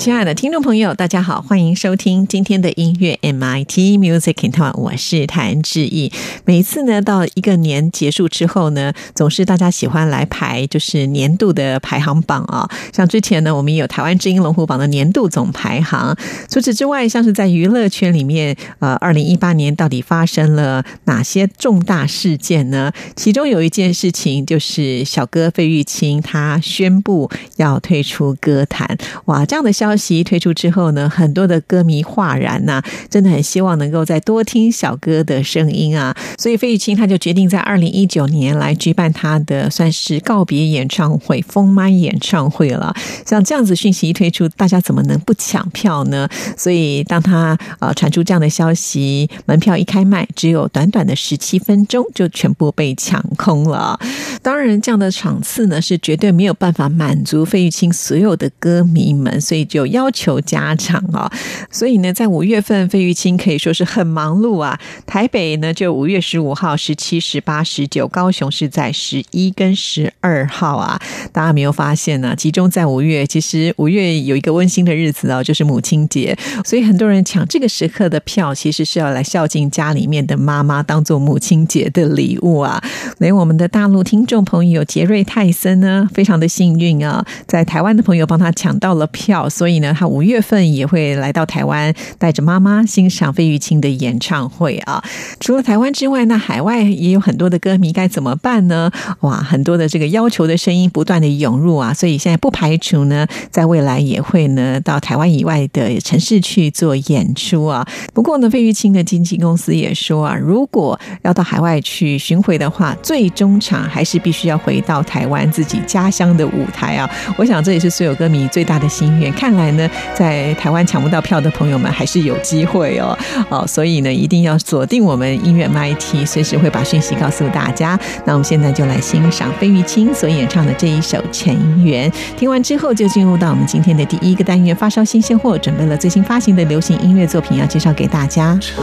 亲爱的听众朋友，大家好，欢迎收听今天的音乐 MIT Music in Taiwan，我是谭志毅。每次呢，到一个年结束之后呢，总是大家喜欢来排，就是年度的排行榜啊。像之前呢，我们也有台湾知音龙虎榜的年度总排行。除此之外，像是在娱乐圈里面，呃，二零一八年到底发生了哪些重大事件呢？其中有一件事情就是小哥费玉清他宣布要退出歌坛。哇，这样的消消息推出之后呢，很多的歌迷哗然呐，真的很希望能够再多听小哥的声音啊。所以费玉清他就决定在二零一九年来举办他的算是告别演唱会、封麦演唱会了。像这样子讯息一推出，大家怎么能不抢票呢？所以当他呃传出这样的消息，门票一开卖，只有短短的十七分钟就全部被抢空了。当然，这样的场次呢是绝对没有办法满足费玉清所有的歌迷们，所以就。有要求加长啊，所以呢，在五月份，费玉清可以说是很忙碌啊。台北呢，就五月十五号、十七、十八、十九；高雄是在十一跟十二号啊。大家没有发现呢？集中在五月，其实五月有一个温馨的日子哦，就是母亲节，所以很多人抢这个时刻的票，其实是要来孝敬家里面的妈妈，当做母亲节的礼物啊。连我们的大陆听众朋友杰瑞泰森呢，非常的幸运啊，在台湾的朋友帮他抢到了票，所以。所以呢，他五月份也会来到台湾，带着妈妈欣赏费玉清的演唱会啊。除了台湾之外，那海外也有很多的歌迷，该怎么办呢？哇，很多的这个要求的声音不断的涌入啊。所以现在不排除呢，在未来也会呢到台湾以外的城市去做演出啊。不过呢，费玉清的经纪公司也说啊，如果要到海外去巡回的话，最终场还是必须要回到台湾自己家乡的舞台啊。我想这也是所有歌迷最大的心愿。看。来呢，在台湾抢不到票的朋友们还是有机会哦，哦，所以呢，一定要锁定我们音乐 MIT，随时会把讯息告诉大家。那我们现在就来欣赏费玉清所演唱的这一首《尘缘》。听完之后，就进入到我们今天的第一个单元——发烧新鲜货，准备了最新发行的流行音乐作品要介绍给大家。尘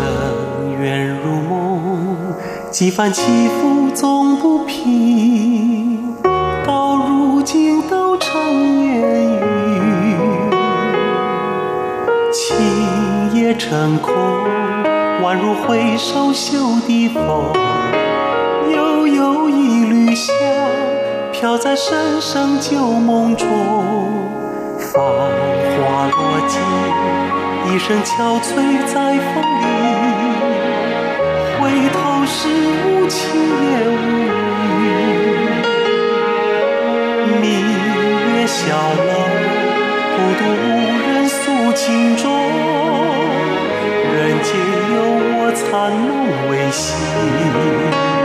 缘如梦，几番起伏总不平，到如今都成烟成空，宛如挥手袖的风。悠悠一缕香，飘在深深旧梦中。繁花落尽，一声憔悴在风里。回头时，无情也无语。明月小楼，孤独无人。诉情衷，皆有我残梦未醒。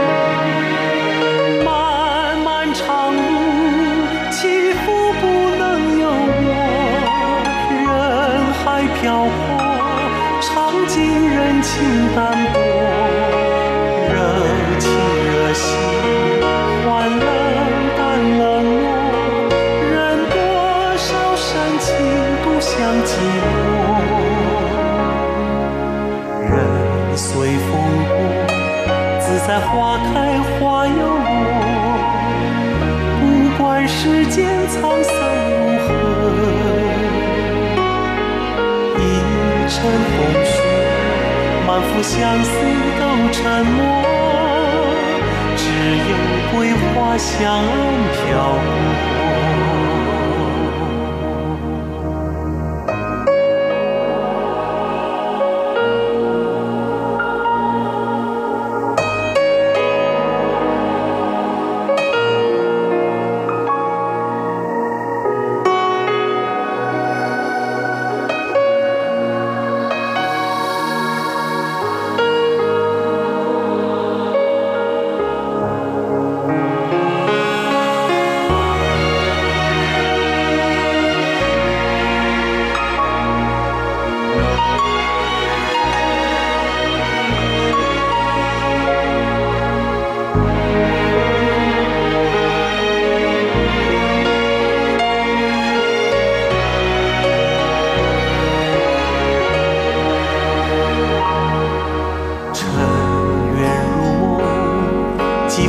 香飘。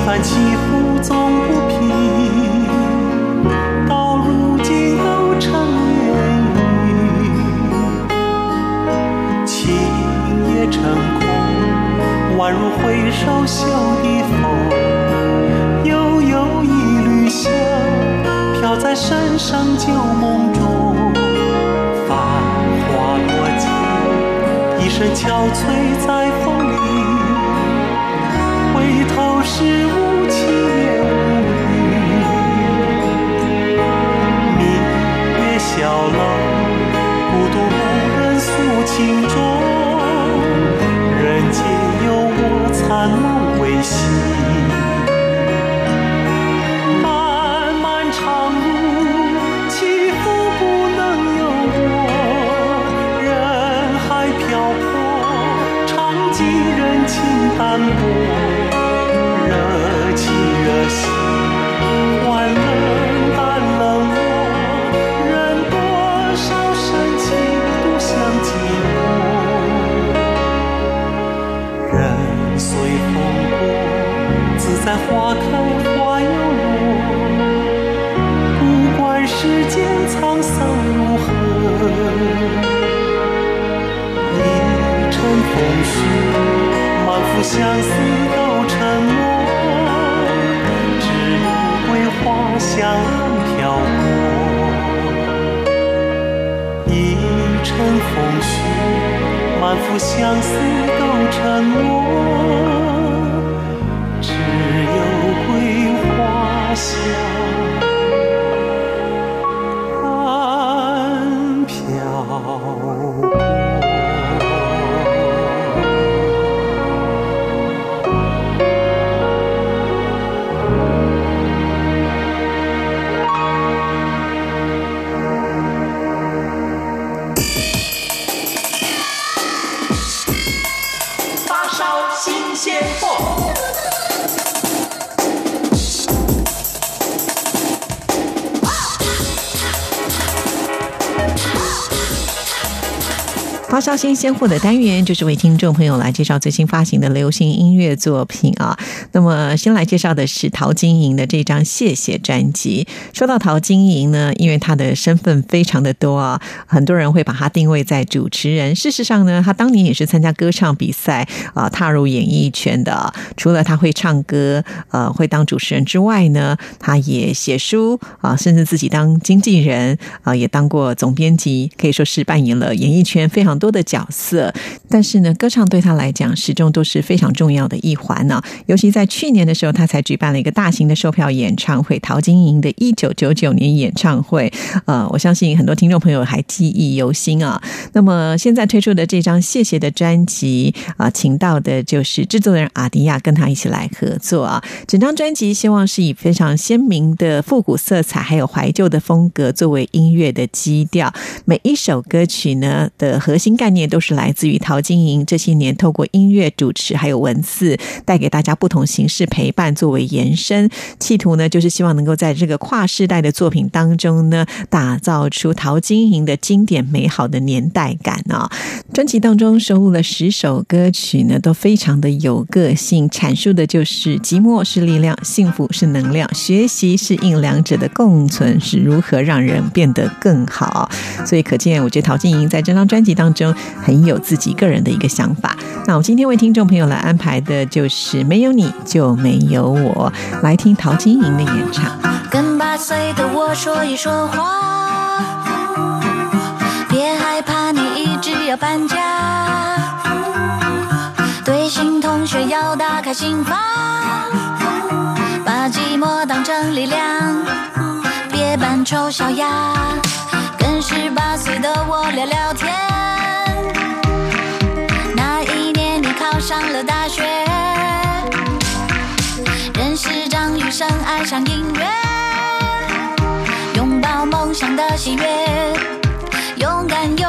番起伏总不平。到如今都成烟雨，情也成空，宛如挥手袖底风。悠悠一缕香，飘在深深旧梦中。繁华落尽，一身憔悴在。我残梦沧桑如何，一尘风絮，满腹相思都沉默。只有桂花香暗飘过，一尘风絮。满腹相思都沉默，发烧新鲜货的单元，就是为听众朋友来介绍最新发行的流行音乐作品啊。那么，先来介绍的是陶晶莹的这张《谢谢》专辑。说到陶晶莹呢，因为她的身份非常的多啊，很多人会把她定位在主持人。事实上呢，她当年也是参加歌唱比赛啊，踏入演艺圈的。除了她会唱歌，呃，会当主持人之外呢，她也写书啊，甚至自己当经纪人啊，也当过总编辑，可以说是扮演了演艺圈非常多多的角色。但是呢，歌唱对他来讲始终都是非常重要的一环呢、尤其在去年的时候，他才举办了一个大型的售票演唱会——陶晶莹的一九九九年演唱会。呃，我相信很多听众朋友还记忆犹新啊。那么现在推出的这张《谢谢》的专辑啊、请到的就是制作人阿迪亚，跟他一起来合作啊。整张专辑希望是以非常鲜明的复古色彩，还有怀旧的风格作为音乐的基调。每一首歌曲呢的核心概念都是来自于陶晶莹这些年透过音乐主持还有文字，带给大家不同形式陪伴作为延伸，企图呢就是希望能够在这个跨世代的作品当中呢，打造出陶晶莹的经典美好的年代感啊、专辑当中收录了十首歌曲呢，都非常的有个性，阐述的就是寂寞是力量，幸福是能量，学习是应两者的共存，是如何让人变得更好。所以可见，我觉得陶晶莹在这张专辑当中很有自己个人的一个想法。那我今天为听众朋友来安排的就是“没有你就没有我”，来听陶晶莹的演唱。跟八岁的我说一说话，别害怕，你一直要搬家。对新同学要打开心房，把寂寞当成力量，别扮丑小鸭，跟十八岁的我聊聊天。上了大学。认识张雨生，爱上音乐，拥抱梦想的喜悦，勇敢又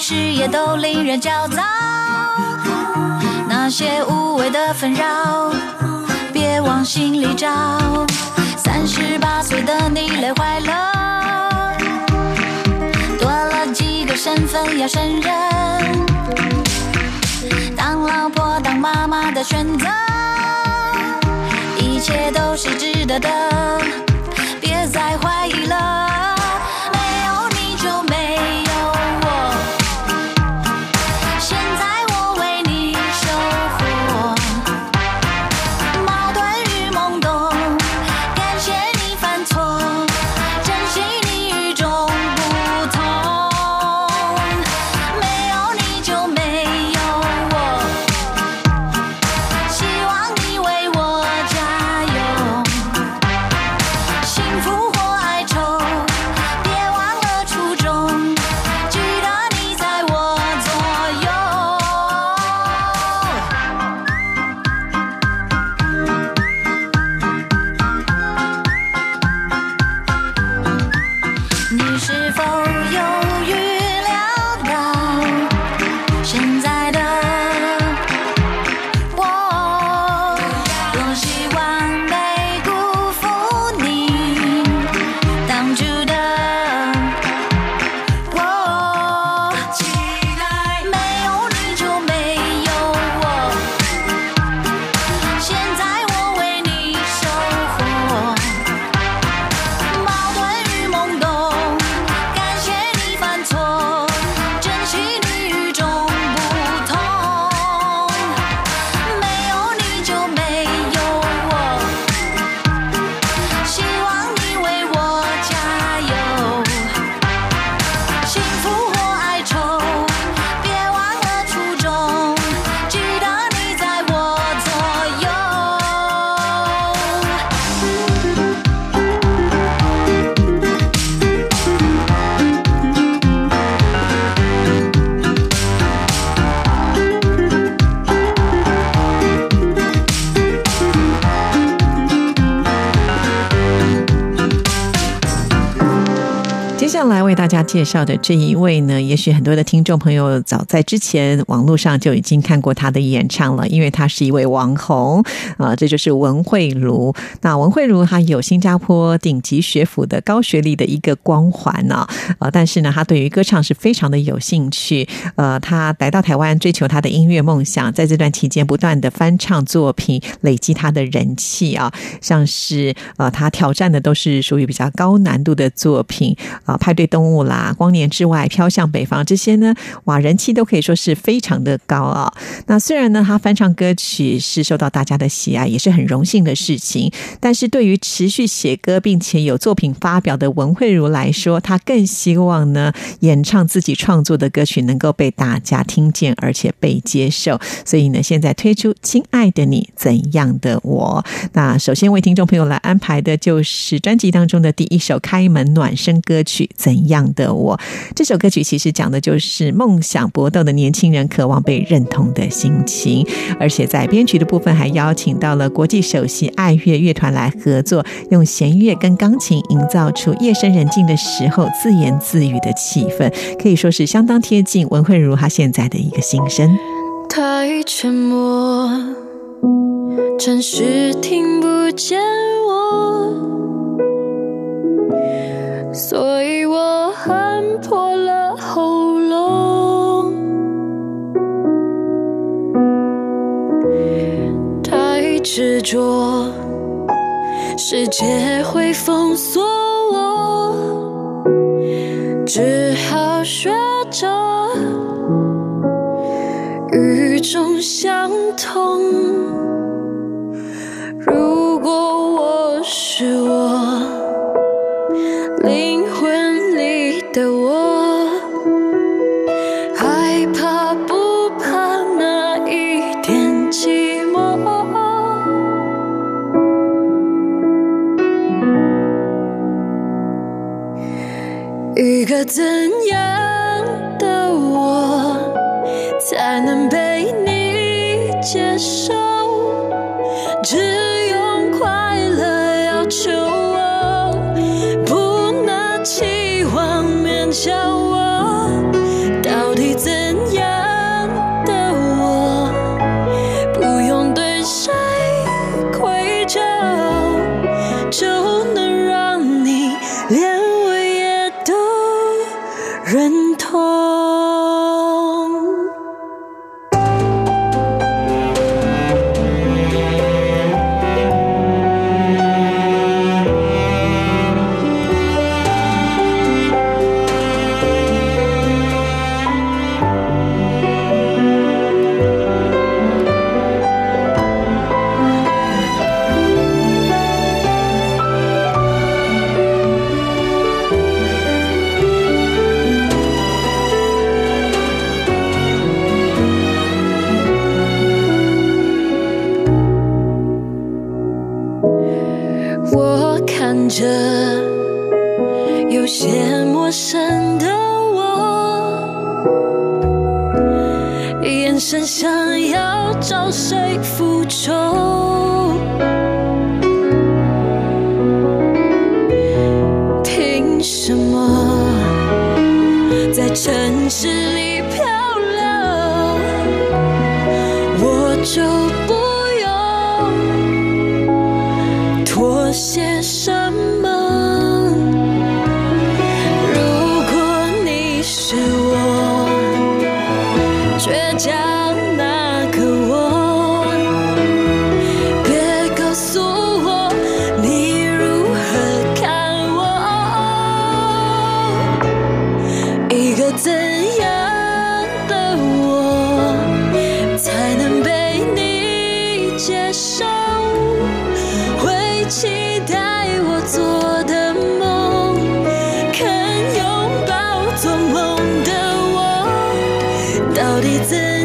事业都令人焦躁，那些无谓的纷扰，别往心里找。三十八岁的你累坏了，多了几个身份要胜任。当老婆、当妈妈的选择，一切都是值得的，别再怀疑了。家介绍的这一位呢，也许很多的听众朋友早在之前网络上就已经看过他的演唱了，因为他是一位网红啊、这就是文慧茹。那文慧茹她有新加坡顶级学府的高学历的一个光环呢、啊，但是呢，她对于歌唱是非常的有兴趣。呃，她来到台湾追求她的音乐梦想，在这段期间不断的翻唱作品，累积她的人气啊，像是呃，她挑战的都是属于比较高难度的作品啊、派对动物啦、光年之外、飘向北方这些呢，哇，人气都可以说是非常的高啊。那虽然呢，他翻唱歌曲是受到大家的喜爱，也是很荣幸的事情，但是对于持续写歌并且有作品发表的文慧茹来说，她更希望呢，演唱自己创作的歌曲能够被大家听见，而且被接受。所以呢，现在推出《亲爱的你怎样的我》。那首先为听众朋友来安排的就是专辑当中的第一首开门暖身歌曲《怎样的我》。这首歌曲其实讲的就是梦想搏斗的年轻人渴望被认同的心情，而且在编曲的部分还邀请到了国际首席爱乐乐团来合作，用弦乐跟钢琴营造出夜深人静的时候自言自语的气氛，可以说是相当贴近文慧茹她现在的一个心声。太沉默，暂时听不见我，所执着，世界会封锁我，只好学着。与众相同。一个底怎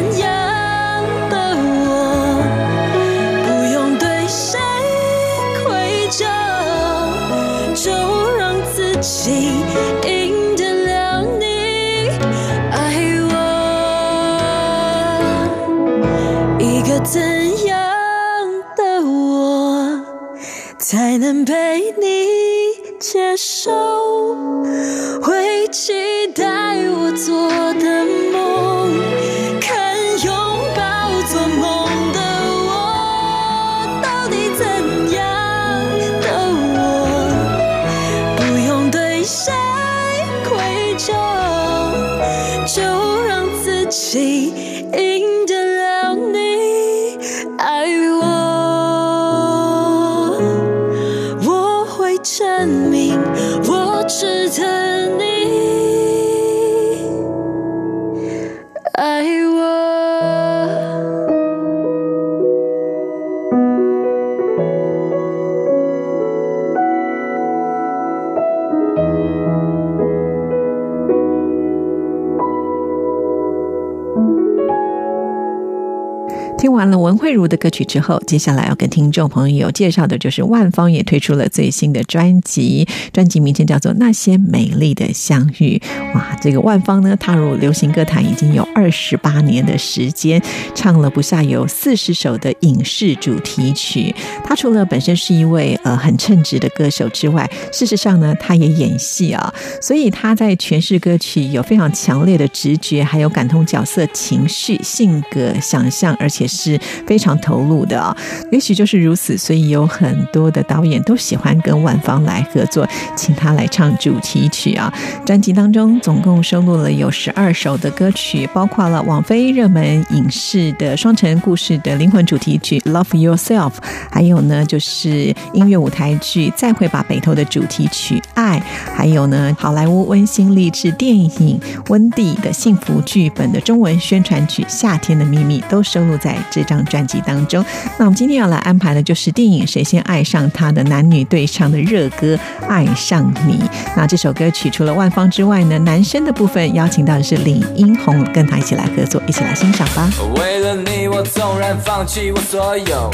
慧茹的歌曲之后，接下来要跟听众朋友介绍的就是万芳也推出了最新的专辑，专辑名称叫做《那些美丽的相遇》。哇，这个万芳呢，踏入流行歌坛已经有二十八年的时间，唱了不下有四十首的影视主题曲。她除了本身是一位呃很称职的歌手之外，事实上呢，她也演戏啊，所以她在诠释歌曲有非常强烈的直觉，还有感同角色情绪、性格、想象，而且是非非常投入的啊。也许就是如此，所以有很多的导演都喜欢跟万芳来合作，请他来唱主题曲啊。专辑当中总共收录了有十二首的歌曲，包括了网飞热门影视的双城故事的灵魂主题曲《Love Yourself》，还有呢就是音乐舞台剧《再会吧北投》的主题曲《爱》，还有呢好莱坞温馨励志电影《温蒂的幸福剧本》的中文宣传曲《夏天的秘密》都收录在这张专辑当中。那我们今天要来安排的就是电影《谁先爱上他》的男女对唱的热歌《爱上你》。那这首歌曲除了万芳之外呢，男生的部分邀请到的是李英宏，跟他一起来合作，一起来欣赏吧。为了你，我纵然放弃我所有，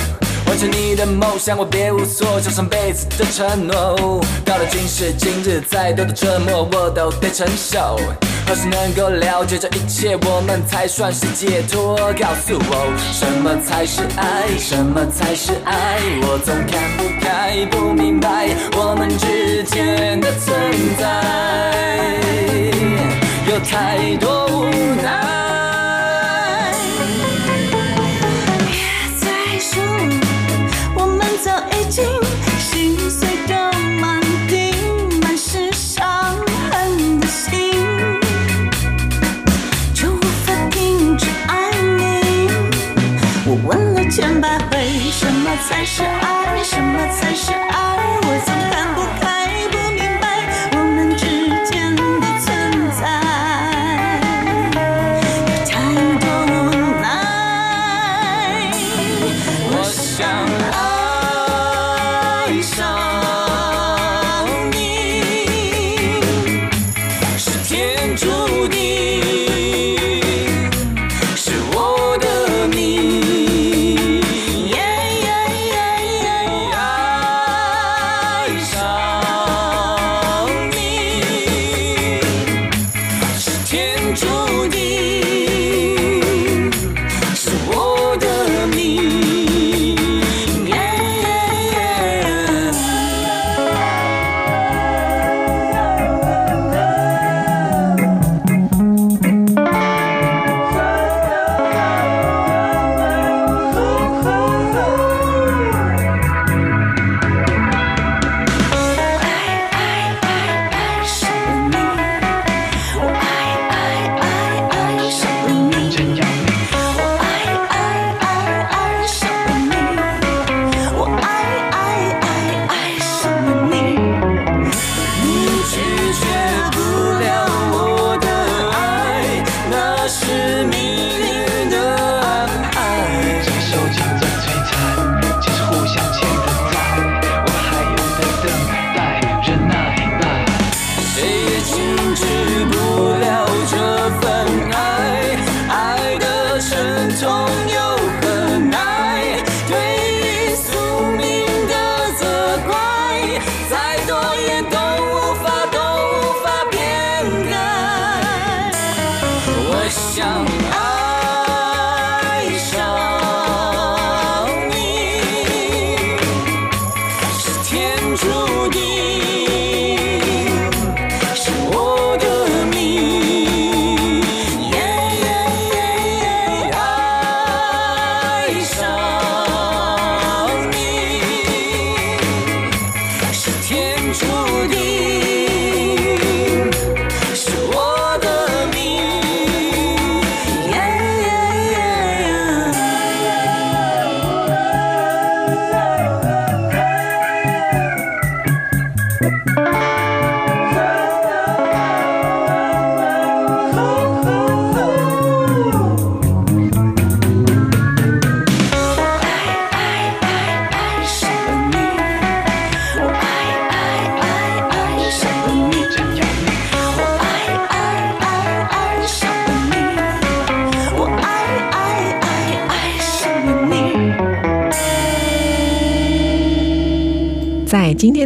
完成你的梦想，我别无所求，上辈子的承诺。到了今时今日，再多的折磨我都得承受。何时能够了解这一切，我们才算是解脱？告诉我，什么才是爱？什么才是爱？我总看不开，不明白我们之间的存在，有太多无奈。别再说，我们早已经才是爱？什么才是爱？我总看不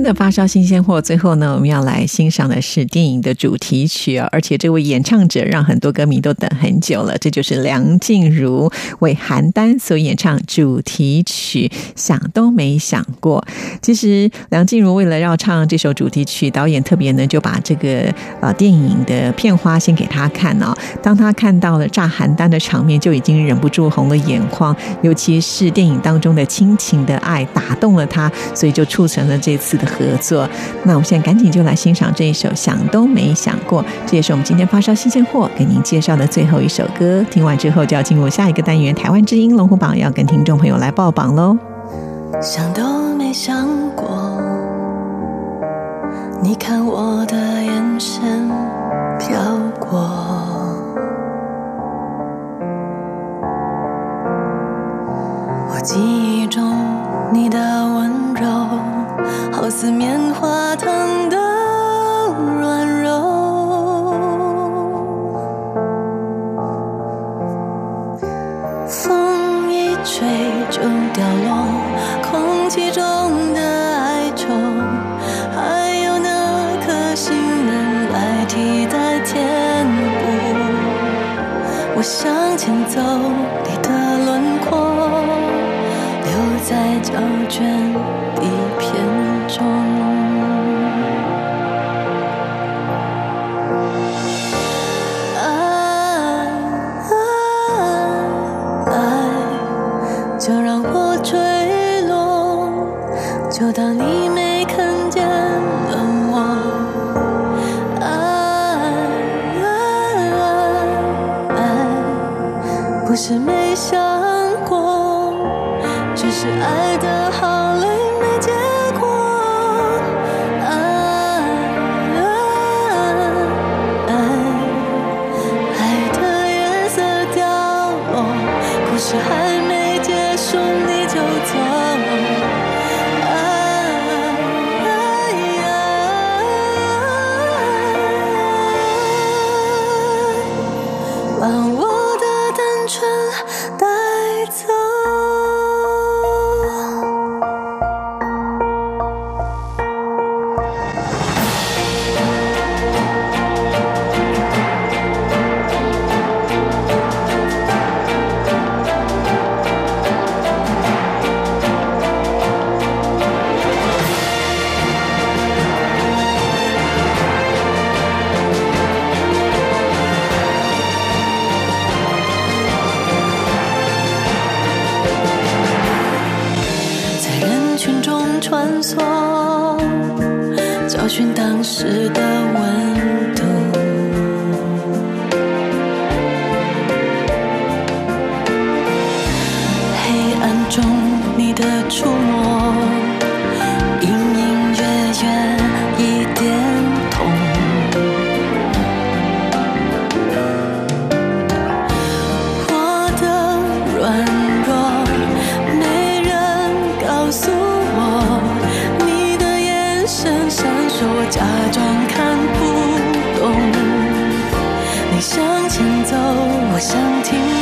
的发烧新鲜货，最后呢，我们要来欣赏的是电影的主题曲啊，而且这位演唱者让很多歌迷都等很久了，这就是梁静茹为邯郸所演唱主题曲，想都没想过。其实梁静茹为了要唱这首主题曲，导演特别呢就把这个呃电影的片花先给他看哦。当他看到了炸邯郸的场面，就已经忍不住红了眼眶，尤其是电影当中的亲情的爱打动了他，所以就促成了这次的合作。那我们现在赶紧就来欣赏这一首《想都没想过》，这也是我们今天发烧新鲜货给您介绍的最后一首歌。听完之后就要进入下一个单元——台湾之音龙虎榜，要跟听众朋友来报榜喽。想都没想过，你看我的眼神飘过，我记忆中你的温柔，好似棉花糖的软柔。风一吹就掉落，空气中的哀愁，还有那颗心能来替代填补。我向前走，你的轮廓留在胶卷中。我想听。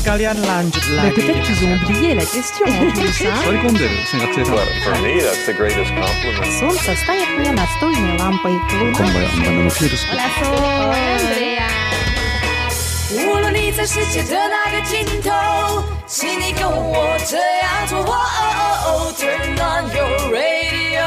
pendengar sekalian lanjut Mais lagi. peut-être qu'ils ont oublié la question en plus, hein For me, that's the greatest compliment. Солнце станет мне настольной лампой. Луна 无论你在世界的哪个尽头，请你跟我这样做。哦哦哦，Turn on your radio。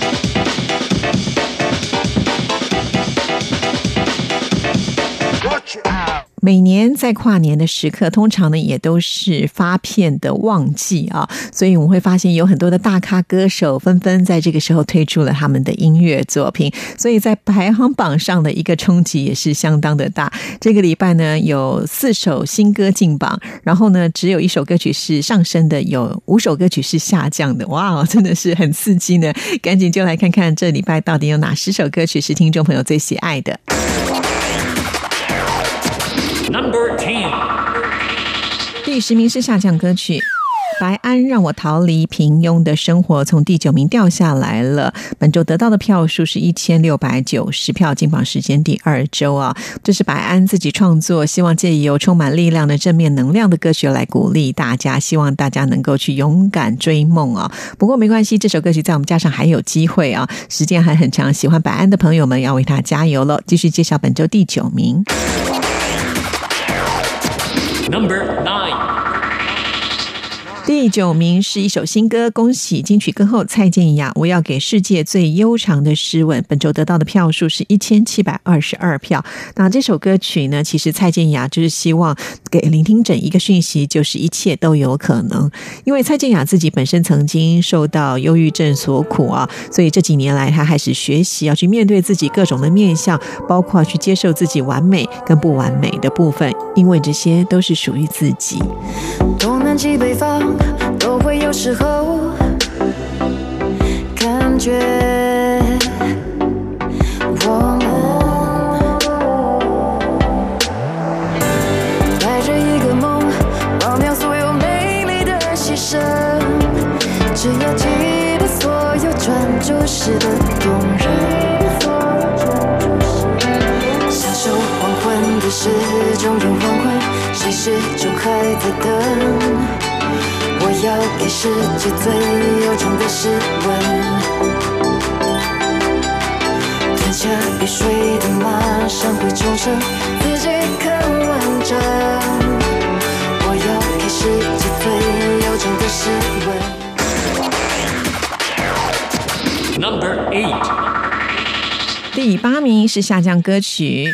每年在跨年的时刻，通常呢也都是发片的旺季啊，所以我们会发现有很多的大咖歌手纷纷在这个时候推出了他们的音乐作品，所以在排行榜上的一个冲击也是相当的大。这个礼拜呢有四首新歌进榜，然后呢只有一首歌曲是上升的，有五首歌曲是下降的，哇，真的是很刺激呢！赶紧就来看看这礼拜到底有哪十首歌曲是听众朋友最喜爱的。Number Ten。第十名是下降歌曲。白安让我逃离平庸的生活，从第九名掉下来了。本周得到的票数是一千六百九十票，进榜时间第二周啊。这是白安自己创作，希望借由充满力量的正面能量的歌曲来鼓励大家，希望大家能够去勇敢追梦啊。不过没关系，这首歌曲在我们加上还有机会啊，时间还很长。喜欢白安的朋友们要为他加油了！继续介绍本周第九名。Number 9. 第九名是一首新歌，恭喜金曲歌后蔡健雅！我要给世界最悠长的诗吻。本周得到的票数是一千七百二十二票。那这首歌曲呢，其实蔡健雅就是希望给聆听者一个讯息，就是一切都有可能。因为蔡健雅自己本身曾经受到忧郁症所苦啊，所以这几年来她开始学习要去面对自己各种的面相，包括去接受自己完美跟不完美的部分，因为这些都是属于自己。南极北方都会有时候感觉我们带着一个梦，忘掉所有美丽的牺牲，只要记得所有专注时的动人。享受黄昏的时钟有黄昏，谁始终还在等。我要给世界最悠长的诗吻。吞下雨水的马上会重生，自己更完整。我要给世界最悠长的诗吻。Number eight. 第八名是下降歌曲。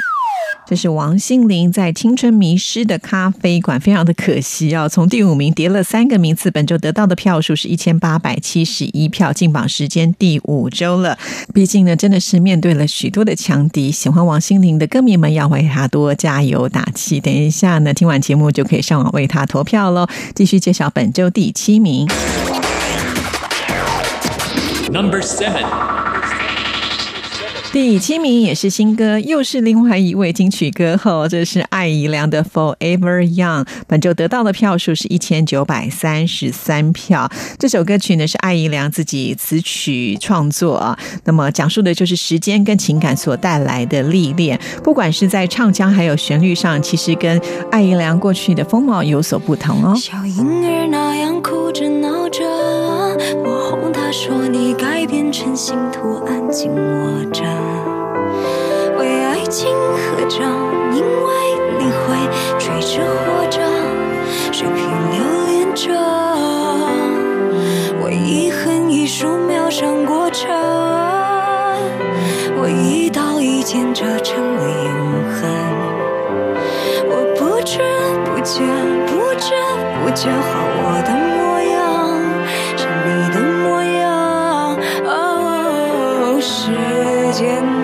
这是王心凌在《青春迷失的咖啡馆》，非常的可惜啊！从第五名跌了三个名次，本周得到的票数是一千八百七十一票，进榜时间第五周了。毕竟呢，真的是面对了许多的强敌，喜欢王心凌的歌迷们要为她多加油打气。等一下呢，听完节目就可以上网为她投票喽。继续介绍本周第七名。Number seven. 第七名也是新歌，又是另外一位金曲歌后，这是艾怡良的《Forever Young》。本周得到的票数是一千九百三十三票。这首歌曲呢是艾怡良自己词曲创作啊，那么讲述的就是时间跟情感所带来的历练。不管是在唱腔还有旋律上，其实跟艾怡良过去的风貌有所不同哦。小婴儿那样哭着闹着，他说你该变成星图安静握着，为爱情合掌，因为你会追着活着，水平留恋着，为遗恨一竖描上过程，为一刀一剑折成了永恒。我不知不觉，不知不觉，好我的模样是你的间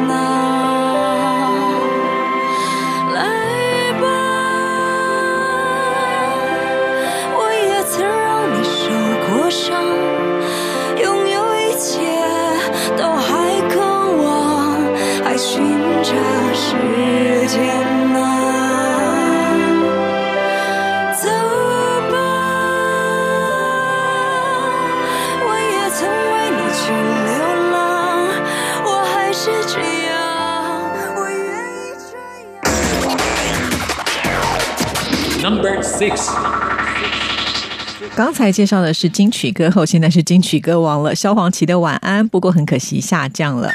刚才介绍的是金曲歌后，现在是金曲歌王了。萧煌奇的《晚安》，不过很可惜下降了。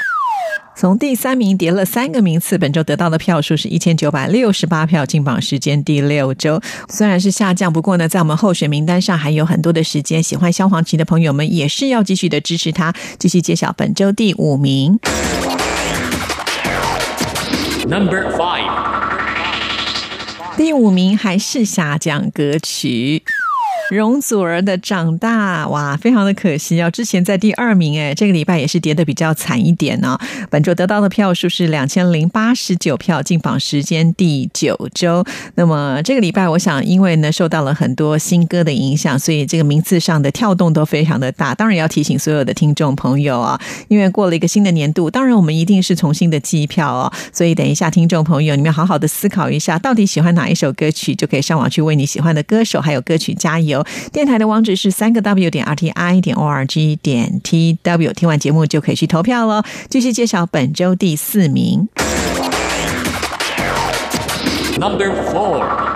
从第三名跌了三个名次，本周得到的票数是一千九百六十八票，进榜时间第六周。虽然是下降，不过呢，在我们候选名单上还有很多的时间。喜欢萧煌奇的朋友们也是要继续的支持他。继续揭晓本周第五名。Number five. 第五名还是下降歌曲。容祖儿的长大，哇，非常的可惜哦。之前在第二名，哎，这个礼拜也是跌的比较惨一点呢、本周得到的票数是两千零八十九票，进榜时间第九周。那么这个礼拜，我想因为呢受到了很多新歌的影响，所以这个名次上的跳动都非常的大。当然要提醒所有的听众朋友啊，因为过了一个新的年度，当然我们一定是重新的计票哦。所以等一下，听众朋友，你们好好的思考一下，到底喜欢哪一首歌曲，就可以上网去为你喜欢的歌手还有歌曲加油。电台的网址是三个 W 点 R T I 点 O R G 点 T W，听完节目就可以去投票了。继续揭晓本周第四名。Number four.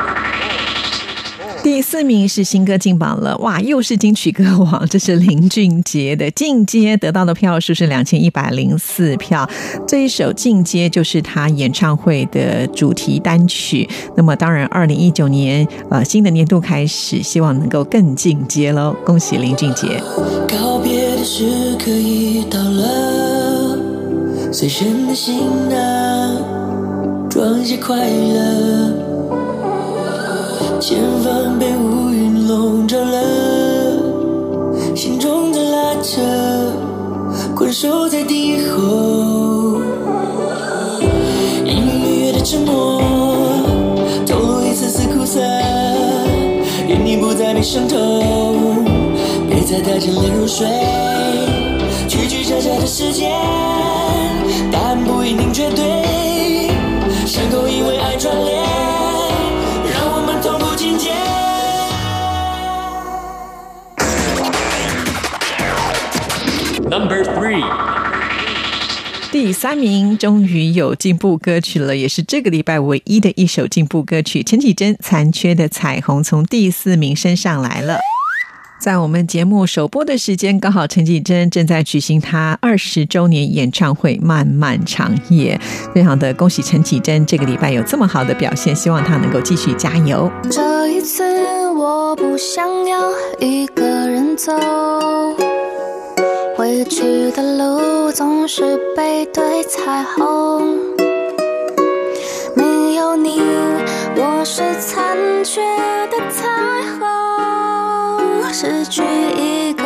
第四名是新歌进榜了，哇，又是金曲歌王，这是林俊杰的《进阶》，得到的票数是两千一百零四票。这一首《进阶》就是他演唱会的主题单曲。那么，当然，二零一九年呃新的年度开始，希望能够更进阶喽！恭喜林俊杰。告别的时刻已到了，随身的行囊装些快乐，前方被乌云笼罩了，心中的拉扯困守在地后，隐隐约约的沉默，透露一丝丝苦涩，愿你不再没伤痛。别再带着泪入睡，曲曲折折的世界，Number three，第三名终于有进步歌曲了，也是这个礼拜唯一的一首进步歌曲。陈绮贞《残缺的彩虹》从第四名升上来了。在我们节目首播的时间，刚好陈绮贞正在举行她二十周年演唱会《漫漫长夜》，非常的恭喜陈绮贞这个礼拜有这么好的表现，希望她能够继续加油。这一次我不想要一个人走，回去的路总是背对彩虹。没有你，我是残缺的彩虹，失去一个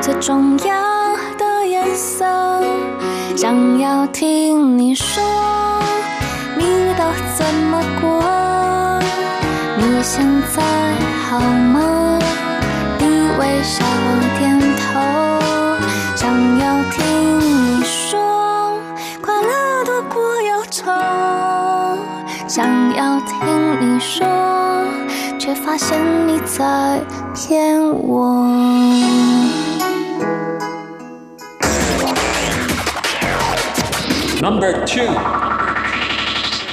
最重要的颜色。想要听你说，你都怎么过？你现在好吗？你微笑说，却发现你在骗我。Number two，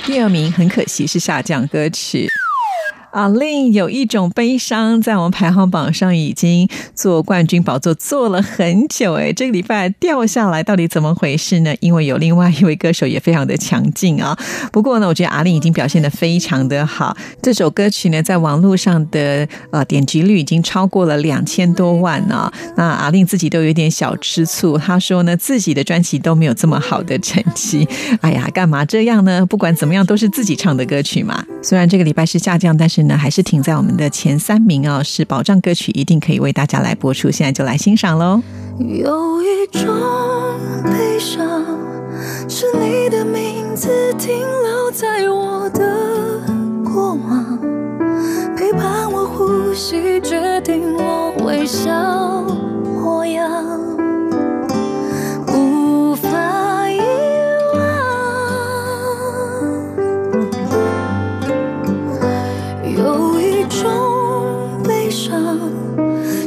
第二名很可惜是下降歌曲。阿令有一种悲伤，在我们排行榜上已经坐冠军宝座坐了很久，哎，这个礼拜掉下来，到底怎么回事呢？因为有另外一位歌手也非常的强劲啊。不过呢，我觉得阿令已经表现的非常的好。这首歌曲呢，在网络上的呃点击率已经超过了两千多万啊。那阿令自己都有点小吃醋，他说呢，自己的专辑都没有这么好的成绩。哎呀，干嘛这样呢？不管怎么样，都是自己唱的歌曲嘛。虽然这个礼拜是下降，但是呢，还是停在我们的前三名哦，是保障歌曲，一定可以为大家来播出。现在就来欣赏喽。有一种悲伤，是你的名字停留在我的过往，陪伴我呼吸，决定我微笑模样，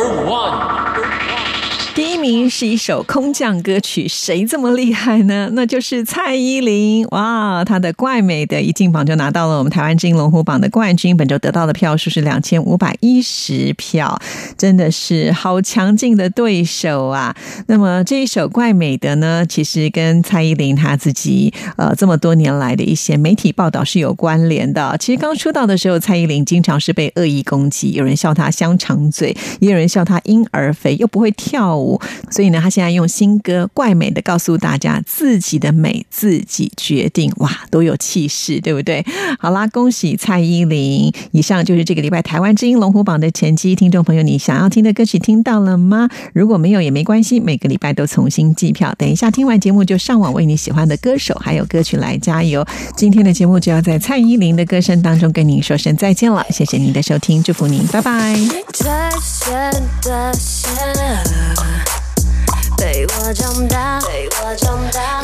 Number One。第一名是一首空降歌曲，谁这么厉害呢？那就是蔡依林哇！她的《怪美的》一进榜就拿到了我们台湾金龙虎榜的冠军，本周得到的票数是两千五百一十票，真的是好强劲的对手啊！那么这一首《怪美的》呢，其实跟蔡依林她自己呃这么多年来的一些媒体报道是有关联的。其实刚出道的时候，蔡依林经常是被恶意攻击，有人笑她香肠嘴，也有人笑她婴儿肥，又不会跳所以呢，他现在用新歌《怪美的》告诉大家，自己的美自己决定，哇，多有气势，对不对？好啦，恭喜蔡依林！以上就是这个礼拜台湾之音龙虎榜的前期听众朋友，你想要听的歌曲听到了吗？如果没有也没关系，每个礼拜都重新计票。等一下听完节目就上网为你喜欢的歌手还有歌曲来加油。今天的节目就要在蔡依林的歌声当中跟您说声再见了，谢谢您的收听，祝福您，拜拜。陪我长大，陪我长大。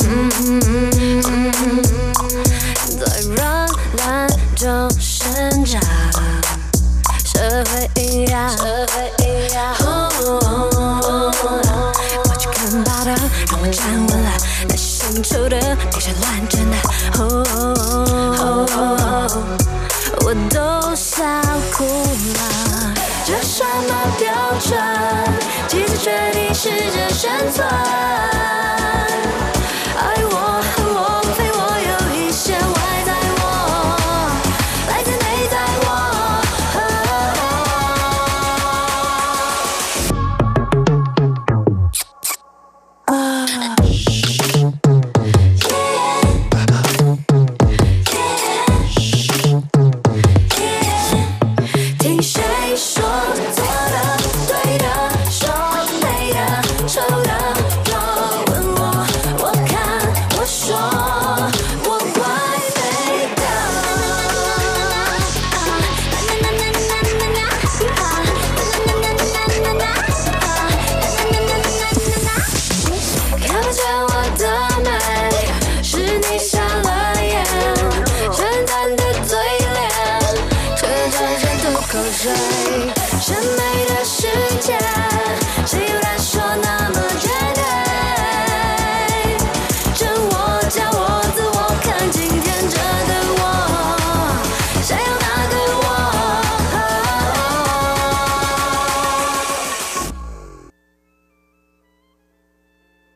在软烂中生长，社会一样，社会一样。Oh, oh, oh, oh, oh, oh, oh, 我去看巴德，让我站稳了，那深处的那些乱真的。Oh, oh, oh, oh, oh, oh, 我都笑哭了，这什么标准？决定试着生存